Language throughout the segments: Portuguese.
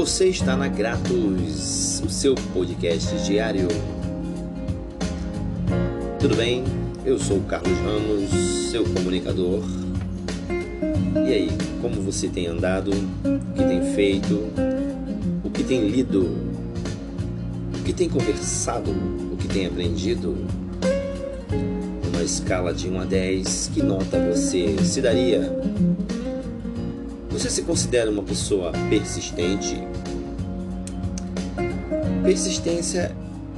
Você está na Gratos, o seu podcast diário. Tudo bem? Eu sou o Carlos Ramos, seu comunicador. E aí, como você tem andado? O que tem feito? O que tem lido? O que tem conversado? O que tem aprendido? Numa escala de 1 a 10, que nota você se daria? Você se considera uma pessoa persistente? Persistência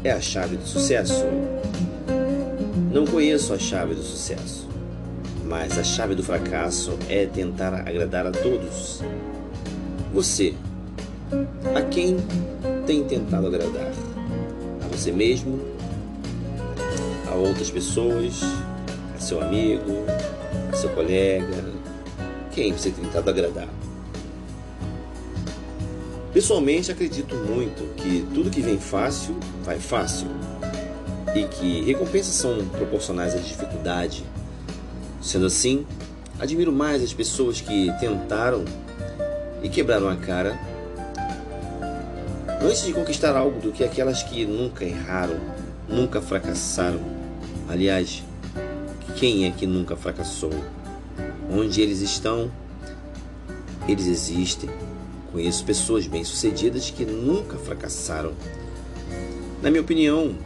é a chave do sucesso. Não conheço a chave do sucesso, mas a chave do fracasso é tentar agradar a todos. Você, a quem tem tentado agradar? A você mesmo? A outras pessoas? A seu amigo? A seu colega? Quem você tem tentado agradar? Pessoalmente, acredito muito que tudo que vem fácil, vai fácil. E que recompensas são proporcionais à dificuldade. Sendo assim, admiro mais as pessoas que tentaram e quebraram a cara antes de conquistar algo do que aquelas que nunca erraram, nunca fracassaram. Aliás, quem é que nunca fracassou? Onde eles estão, eles existem. Conheço pessoas bem-sucedidas que nunca fracassaram. Na minha opinião,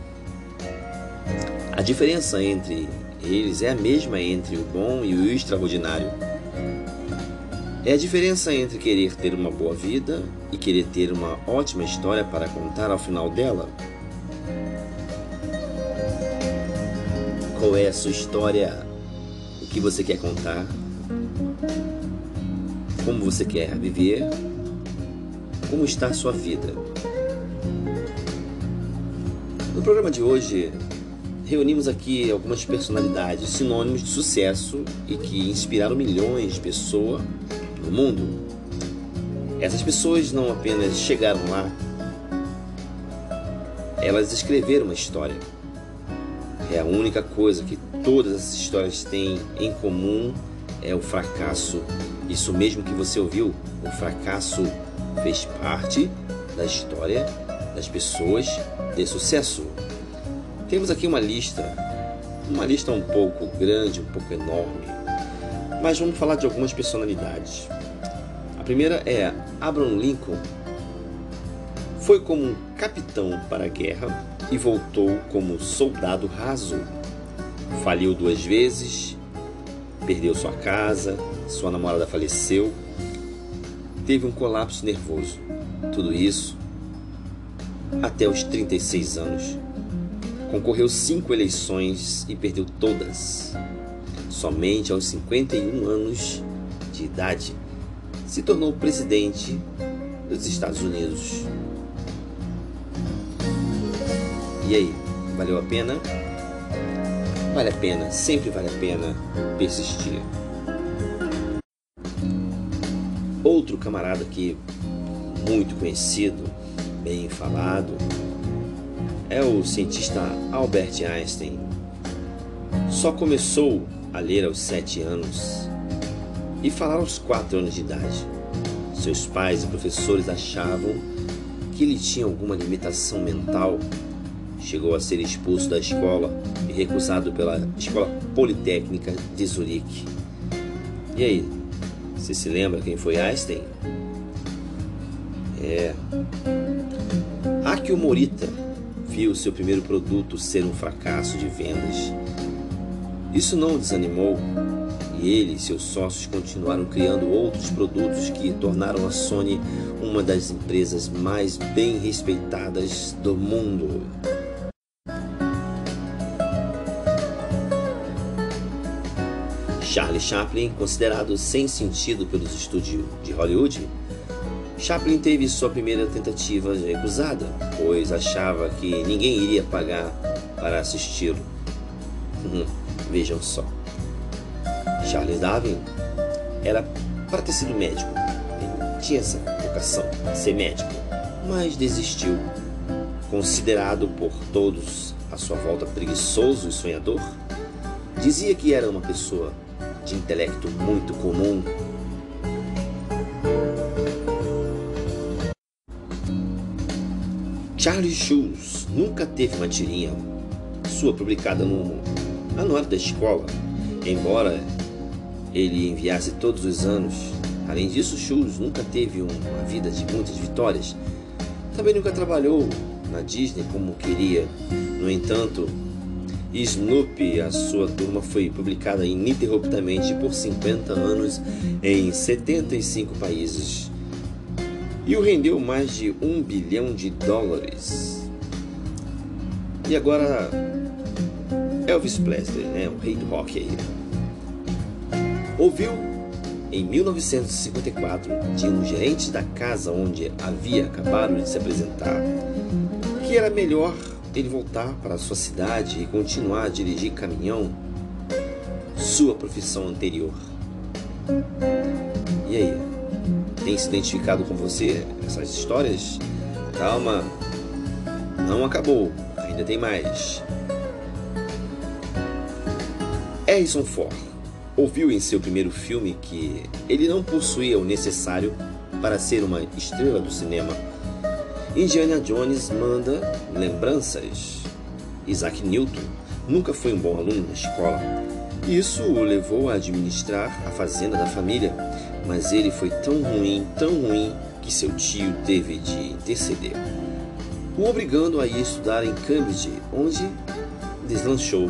a diferença entre eles é a mesma entre o bom e o extraordinário. É a diferença entre querer ter uma boa vida e querer ter uma ótima história para contar ao final dela. Qual é a sua história? O que você quer contar? Como você quer viver? Como está sua vida? No programa de hoje, reunimos aqui algumas personalidades sinônimos de sucesso e que inspiraram milhões de pessoas no mundo. Essas pessoas não apenas chegaram lá, elas escreveram uma história. É a única coisa que todas essas histórias têm em comum é o fracasso. Isso mesmo que você ouviu, o fracasso fez parte da história das pessoas de sucesso. Temos aqui uma lista, uma lista um pouco grande, um pouco enorme, mas vamos falar de algumas personalidades. A primeira é Abraham Lincoln. Foi como um capitão para a guerra e voltou como soldado raso. Faliu duas vezes, perdeu sua casa, sua namorada faleceu teve um colapso nervoso. Tudo isso até os 36 anos. Concorreu cinco eleições e perdeu todas. Somente aos 51 anos de idade se tornou presidente dos Estados Unidos. E aí, valeu a pena? Vale a pena, sempre vale a pena persistir. Outro camarada que muito conhecido, bem falado, é o cientista Albert Einstein. Só começou a ler aos sete anos e falar aos quatro anos de idade. Seus pais e professores achavam que ele tinha alguma limitação mental. Chegou a ser expulso da escola e recusado pela Escola Politécnica de Zurique. E aí, você se lembra quem foi Einstein? É. Akio Morita viu seu primeiro produto ser um fracasso de vendas. Isso não o desanimou e ele e seus sócios continuaram criando outros produtos que tornaram a Sony uma das empresas mais bem respeitadas do mundo. Charlie Chaplin, considerado sem sentido pelos estúdios de Hollywood, Chaplin teve sua primeira tentativa recusada, pois achava que ninguém iria pagar para assisti-lo. Hum, vejam só. Charles Darwin era para ter sido médico, ele tinha essa vocação, ser médico, mas desistiu. Considerado por todos à sua volta preguiçoso e sonhador, dizia que era uma pessoa de intelecto muito comum. Charlie Schulz nunca teve uma tirinha sua publicada no anuário da escola, embora ele enviasse todos os anos. Além disso, Schulz nunca teve uma vida de muitas vitórias. Também nunca trabalhou na Disney como queria. No entanto, Snoopy, a sua turma, foi publicada ininterruptamente por 50 anos em 75 países e o rendeu mais de um bilhão de dólares. E agora, Elvis Presley, né, o rei do rock aí, ouviu em 1954 de um gerente da casa onde havia acabado de se apresentar que era melhor ele voltar para sua cidade e continuar a dirigir caminhão, sua profissão anterior. E aí? Tem se identificado com você essas histórias? Calma, não acabou, ainda tem mais. Harrison Ford ouviu em seu primeiro filme que ele não possuía o necessário para ser uma estrela do cinema Indiana Jones manda lembranças. Isaac Newton nunca foi um bom aluno na escola. Isso o levou a administrar a fazenda da família, mas ele foi tão ruim, tão ruim, que seu tio teve de interceder, o obrigando a ir estudar em Cambridge, onde deslanchou.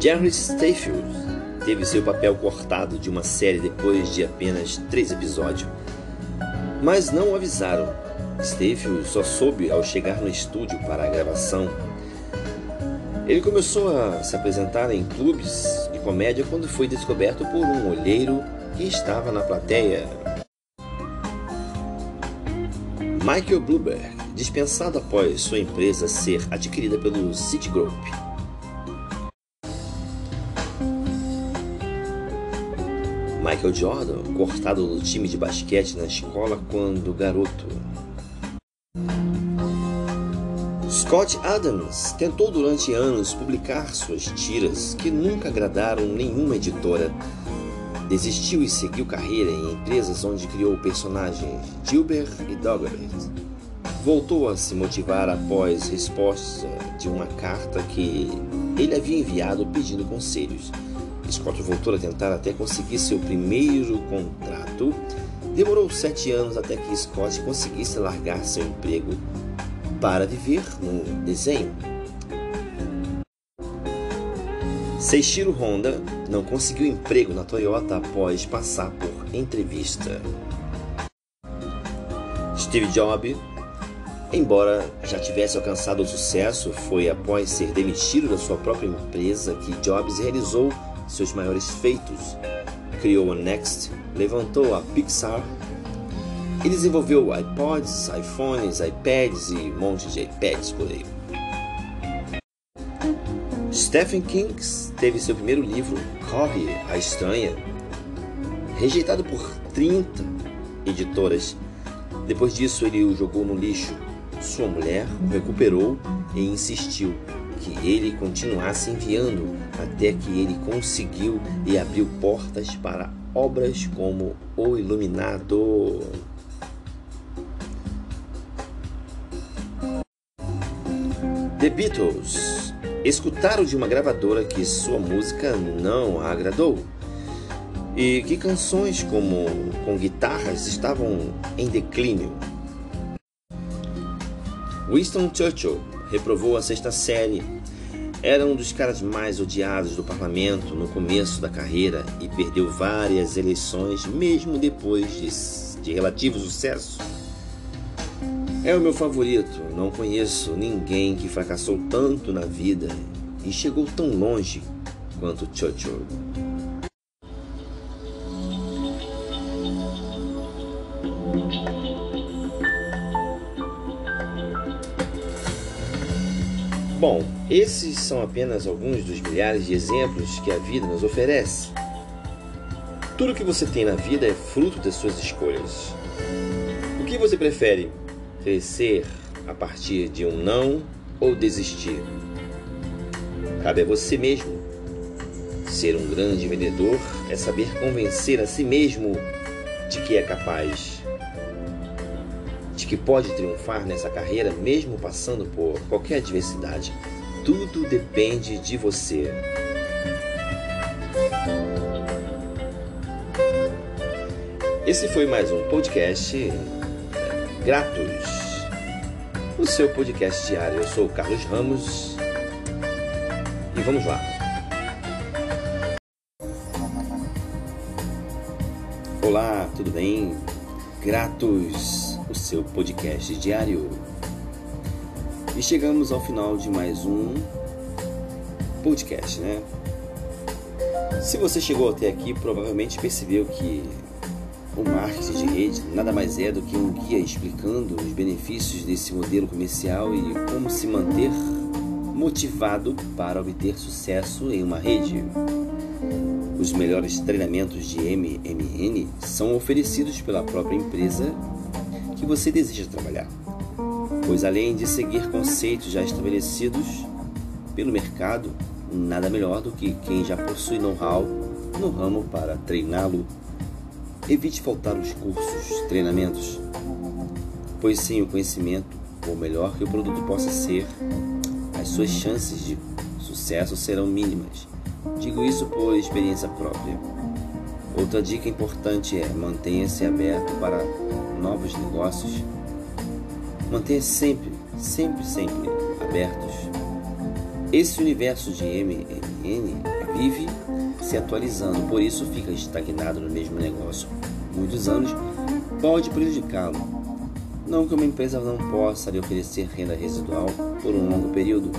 Jerry Stayfield teve seu papel cortado de uma série depois de apenas três episódios. Mas não o avisaram. Steve só soube ao chegar no estúdio para a gravação. Ele começou a se apresentar em clubes de comédia quando foi descoberto por um olheiro que estava na plateia. Michael Bloomberg, dispensado após sua empresa ser adquirida pelo Citigroup. Michael Jordan, cortado do time de basquete na escola quando garoto. Scott Adams tentou durante anos publicar suas tiras que nunca agradaram nenhuma editora. Desistiu e seguiu carreira em empresas onde criou personagens Gilbert e Douglas. Voltou a se motivar após resposta de uma carta que ele havia enviado pedindo conselhos. Scott voltou a tentar até conseguir seu primeiro contrato. Demorou sete anos até que Scott conseguisse largar seu emprego para viver no desenho. Seishiro Honda não conseguiu emprego na Toyota após passar por entrevista. Steve Jobs, embora já tivesse alcançado o sucesso, foi após ser demitido da sua própria empresa que Jobs realizou seus maiores feitos. Criou a Next, levantou a Pixar e desenvolveu iPods, iPhones, iPads e um monte de iPads por aí. Stephen King teve seu primeiro livro, Corre a Estranha, rejeitado por 30 editoras. Depois disso, ele o jogou no lixo. Sua mulher o recuperou e insistiu que ele continuasse enviando até que ele conseguiu e abriu portas para obras como O Iluminado. The Beatles escutaram de uma gravadora que sua música não a agradou e que canções como com guitarras estavam em declínio. Winston Churchill reprovou a sexta série. Era um dos caras mais odiados do parlamento no começo da carreira e perdeu várias eleições, mesmo depois de, de relativo sucesso. É o meu favorito. Não conheço ninguém que fracassou tanto na vida e chegou tão longe quanto Churchill. Bom, esses são apenas alguns dos milhares de exemplos que a vida nos oferece. Tudo que você tem na vida é fruto das suas escolhas. O que você prefere? Crescer a partir de um não ou desistir? Cabe a você mesmo. Ser um grande vendedor é saber convencer a si mesmo de que é capaz, de que pode triunfar nessa carreira mesmo passando por qualquer adversidade. Tudo depende de você. Esse foi mais um podcast Gratos, o seu podcast diário. Eu sou o Carlos Ramos e vamos lá. Olá, tudo bem? Gratos, o seu podcast diário. E chegamos ao final de mais um podcast, né? Se você chegou até aqui, provavelmente percebeu que o marketing de rede nada mais é do que um guia explicando os benefícios desse modelo comercial e como se manter motivado para obter sucesso em uma rede. Os melhores treinamentos de MMN são oferecidos pela própria empresa que você deseja trabalhar, pois além de seguir conceitos já estabelecidos pelo mercado, nada melhor do que quem já possui know-how no ramo para treiná-lo Evite faltar os cursos, treinamentos, pois sem o conhecimento, ou melhor que o produto possa ser, as suas chances de sucesso serão mínimas. Digo isso por experiência própria. Outra dica importante é mantenha-se aberto para novos negócios. Mantenha sempre, sempre, sempre abertos. Esse universo de MMN vive se atualizando, por isso fica estagnado no mesmo negócio muitos anos, pode prejudicá-lo. Não que uma empresa não possa lhe oferecer renda residual por um longo período,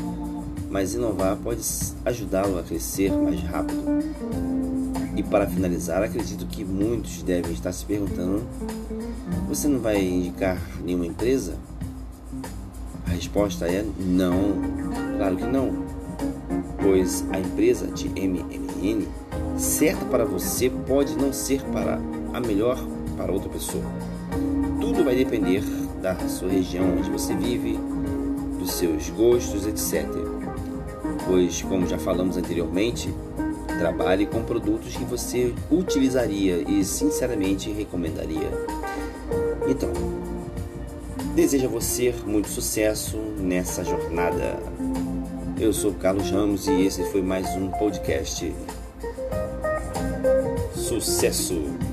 mas inovar pode ajudá-lo a crescer mais rápido. E para finalizar, acredito que muitos devem estar se perguntando: você não vai indicar nenhuma empresa? A resposta é não, claro que não, pois a empresa de MMN certa para você pode não ser para a melhor para outra pessoa. Tudo vai depender da sua região onde você vive, dos seus gostos, etc. Pois, como já falamos anteriormente, trabalhe com produtos que você utilizaria e sinceramente recomendaria. Então, desejo a você muito sucesso nessa jornada. Eu sou Carlos Ramos e esse foi mais um podcast. Sucesso!